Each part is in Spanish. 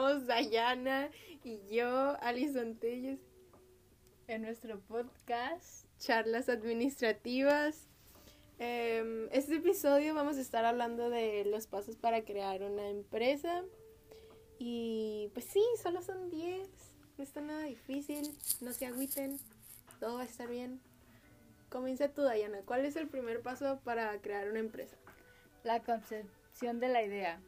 estamos Dayana y yo, Alison Telles. En nuestro podcast. Charlas administrativas. Em, este episodio vamos a estar hablando de los pasos para crear una empresa. Y pues sí, solo son 10. No está nada difícil. No se agüiten. Todo va a estar bien. Comienza tú, Dayana. ¿Cuál es el primer paso para crear una empresa? La concepción de la idea.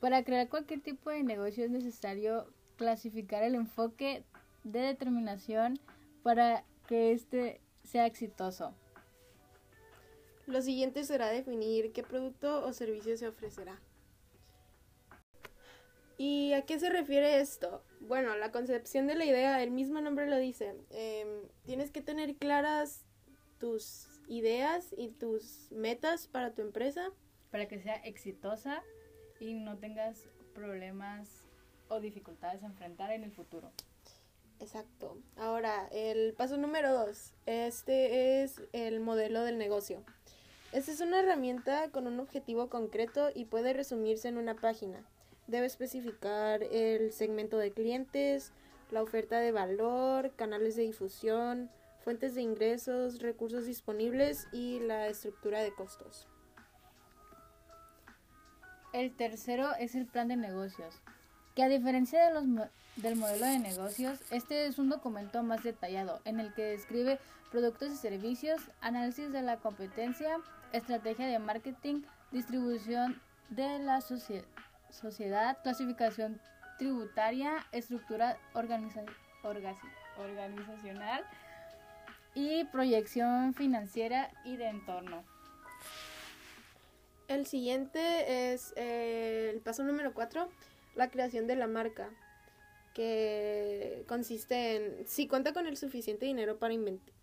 Para crear cualquier tipo de negocio es necesario clasificar el enfoque de determinación para que éste sea exitoso. Lo siguiente será definir qué producto o servicio se ofrecerá. ¿Y a qué se refiere esto? Bueno, la concepción de la idea, el mismo nombre lo dice. Em, tienes que tener claras tus ideas y tus metas para tu empresa. Para que sea exitosa y no tengas problemas o dificultades a enfrentar en el futuro. Exacto. Ahora, el paso número dos. Este es el modelo del negocio. Esta es una herramienta con un objetivo concreto y puede resumirse en una página. Debe especificar el segmento de clientes, la oferta de valor, canales de difusión, fuentes de ingresos, recursos disponibles y la estructura de costos. El tercero es el plan de negocios, que a diferencia de los del modelo de negocios, este es un documento más detallado en el que describe productos y servicios, análisis de la competencia, estrategia de marketing, distribución de la sociedad, clasificación tributaria, estructura organizacional y proyección financiera y de entorno. El siguiente es eh, el paso número 4, la creación de la marca, que consiste en, si cuenta con el suficiente dinero para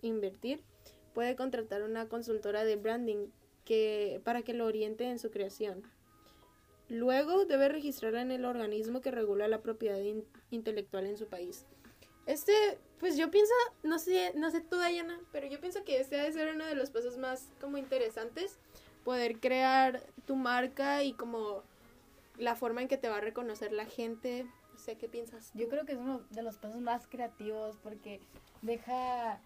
invertir, puede contratar una consultora de branding que, para que lo oriente en su creación. Luego debe registrarla en el organismo que regula la propiedad intelectual en su país. Este, pues yo pienso, no sé, no sé tú, Dayana, pero yo pienso que este debe ser uno de los pasos más como interesantes poder crear tu marca y como la forma en que te va a reconocer la gente. No sé, ¿qué piensas? Yo creo que es uno de los pasos más creativos porque deja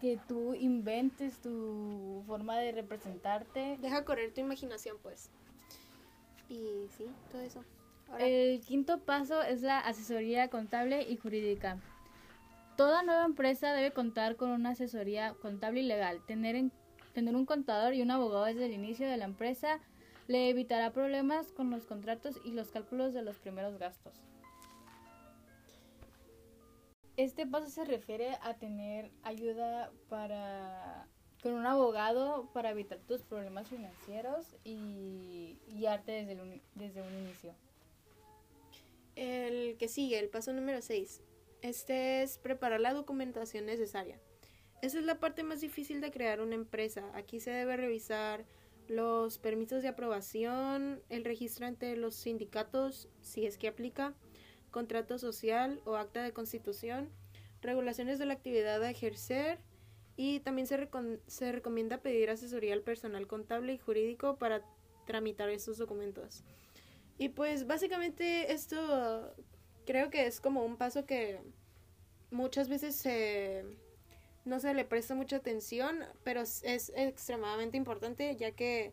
que tú inventes tu forma de representarte. Deja correr tu imaginación, pues. Y sí, todo eso. El quinto paso es la asesoría contable y jurídica. Toda nueva empresa debe contar con una asesoría contable y legal, tener en Tener un contador y un abogado desde el inicio de la empresa le evitará problemas con los contratos y los cálculos de los primeros gastos. Este paso se refiere a tener ayuda para con un abogado para evitar tus problemas financieros y guiarte desde, desde un inicio. El que sigue, el paso número 6. Este es preparar la documentación necesaria. Esa es la parte más difícil de crear una empresa. Aquí se debe revisar los permisos de aprobación, el registro ante los sindicatos, si es que aplica, contrato social o acta de constitución, regulaciones de la actividad a ejercer y también se, se recomienda pedir asesoría al personal contable y jurídico para tramitar estos documentos. Y pues básicamente esto creo que es como un paso que muchas veces se no se le presta mucha atención, pero es extremadamente importante ya que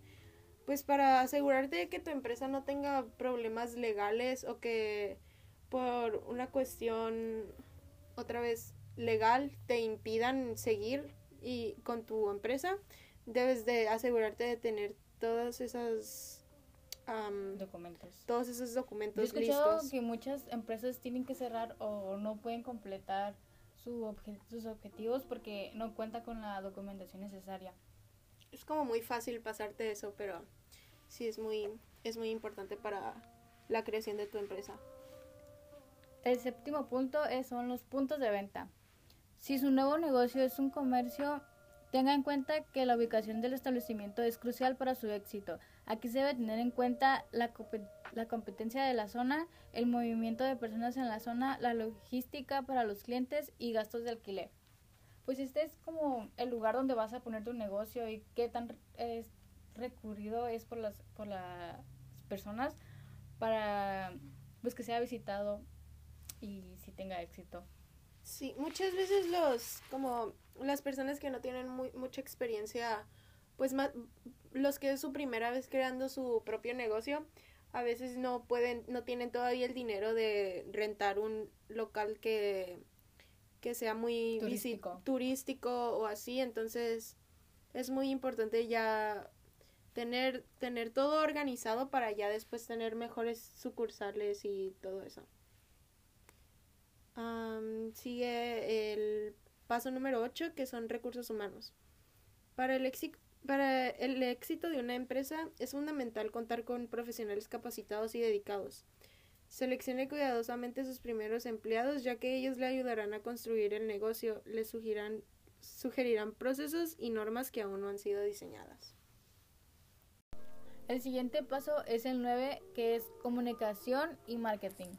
pues para asegurarte de que tu empresa no tenga problemas legales o que por una cuestión otra vez legal te impidan seguir y con tu empresa debes de asegurarte de tener todos esos documentos. todos esos documentos Yo he escuchado que muchas empresas tienen que cerrar o no pueden completar sus objetivos porque no cuenta con la documentación necesaria. Es como muy fácil pasarte eso, pero sí es muy, es muy importante para la creación de tu empresa. El séptimo punto es, son los puntos de venta. Si su nuevo negocio es un comercio, tenga en cuenta que la ubicación del establecimiento es crucial para su éxito. Aquí se debe tener en cuenta la, la competencia de la zona, el movimiento de personas en la zona, la logística para los clientes y gastos de alquiler. Pues este es como el lugar donde vas a poner tu negocio y qué tan recurrido es por las, por las personas para pues que sea visitado y si tenga éxito. Sí, muchas veces los, como las personas que no tienen muy, mucha experiencia, pues más, los que es su primera vez creando su propio negocio, a veces no pueden, no tienen todavía el dinero de rentar un local que, que sea muy Turístico. turístico o así, entonces es muy importante ya tener, tener todo organizado para ya después tener mejores sucursales y todo eso. Am, sigue el paso número 8, que son recursos humanos. Para el, éxito, para el éxito de una empresa es fundamental contar con profesionales capacitados y dedicados. Seleccione cuidadosamente sus primeros empleados, ya que ellos le ayudarán a construir el negocio, le sugerirán, sugerirán procesos y normas que aún no han sido diseñadas. El siguiente paso es el 9, que es comunicación y marketing.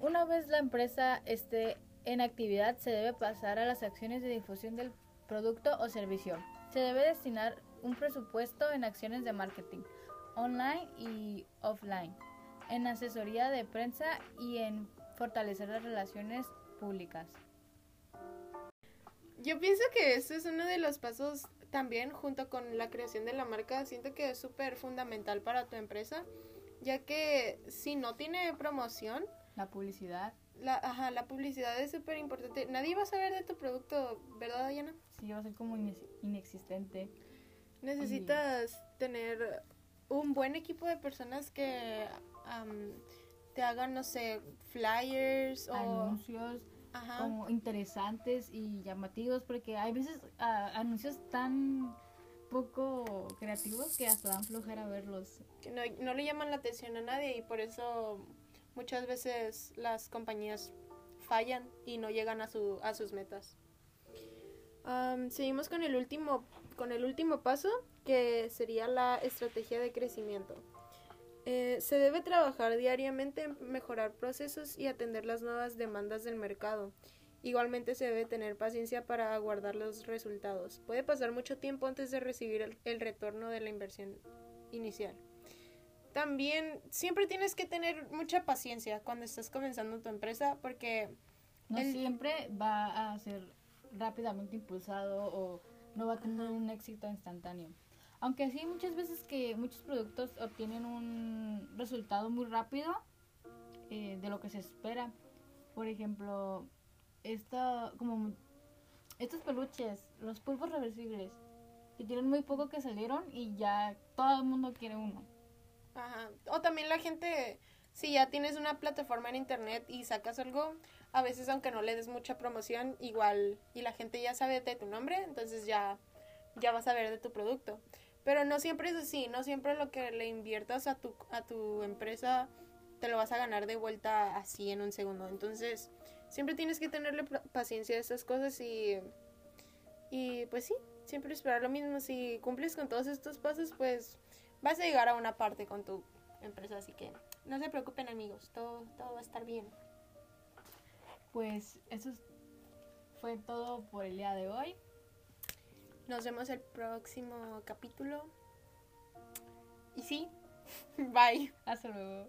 Una vez la empresa esté en actividad, se debe pasar a las acciones de difusión del producto o servicio. Se debe destinar un presupuesto en acciones de marketing, online y offline, en asesoría de prensa y en fortalecer las relaciones públicas. Yo pienso que eso es uno de los pasos también junto con la creación de la marca. Siento que es súper fundamental para tu empresa, ya que si no tiene promoción, La publicidad, la, ajá, la publicidad es súper importante. Nadie va a saber de tu producto, ¿verdad, Diana? sí va a ser como inex- inexistente. Necesitas tener un buen equipo de personas que am, te hagan, no sé, flyers o... Anuncios como interesantes y llamativos, porque hay veces anuncios tan poco creativos que hasta dan flojera verlos. que no, no le llaman la atención a nadie y por eso muchas veces las compañías fallan y no llegan a, su, a sus metas. Am, seguimos con el último con el último paso que sería la estrategia de crecimiento. Eh, se debe trabajar diariamente en mejorar procesos y atender las nuevas demandas del mercado. Igualmente se debe tener paciencia para aguardar los resultados. Puede pasar mucho tiempo antes de recibir el- el retorno de la inversión inicial. También siempre tienes que tener mucha paciencia cuando estás comenzando tu empresa porque No El- siempre va a ser rápidamente impulsado o no va a tener un éxito instantáneo. Aunque sí, muchas veces que muchos productos obtienen un resultado muy rápido eh, de lo que se espera. Por ejemplo, esta, como estos peluches, los pulpos reversibles, que tienen muy poco que salieron y ya todo el mundo quiere uno. Ajá. O también la gente, si ya tienes una plataforma en internet y sacas algo, a veces aunque no le des mucha promoción, igual y la gente ya sabe de tu nombre, entonces ya ya vas a ver de tu producto. Pero no siempre es así, no siempre lo que le inviertas a tu a tu empresa te lo vas a ganar de vuelta así en un segundo. Entonces, siempre tienes que tenerle paciencia a estas cosas y y pues sí, siempre esperar lo mismo. Si cumples con todos estos pasos, pues vas a llegar a una parte con tu empresa, así que no se preocupen amigos, todo, todo va a estar bien. Pues eso es- fue todo por el día de hoy. Nos vemos el próximo capítulo. Y sí, bye. Hasta luego.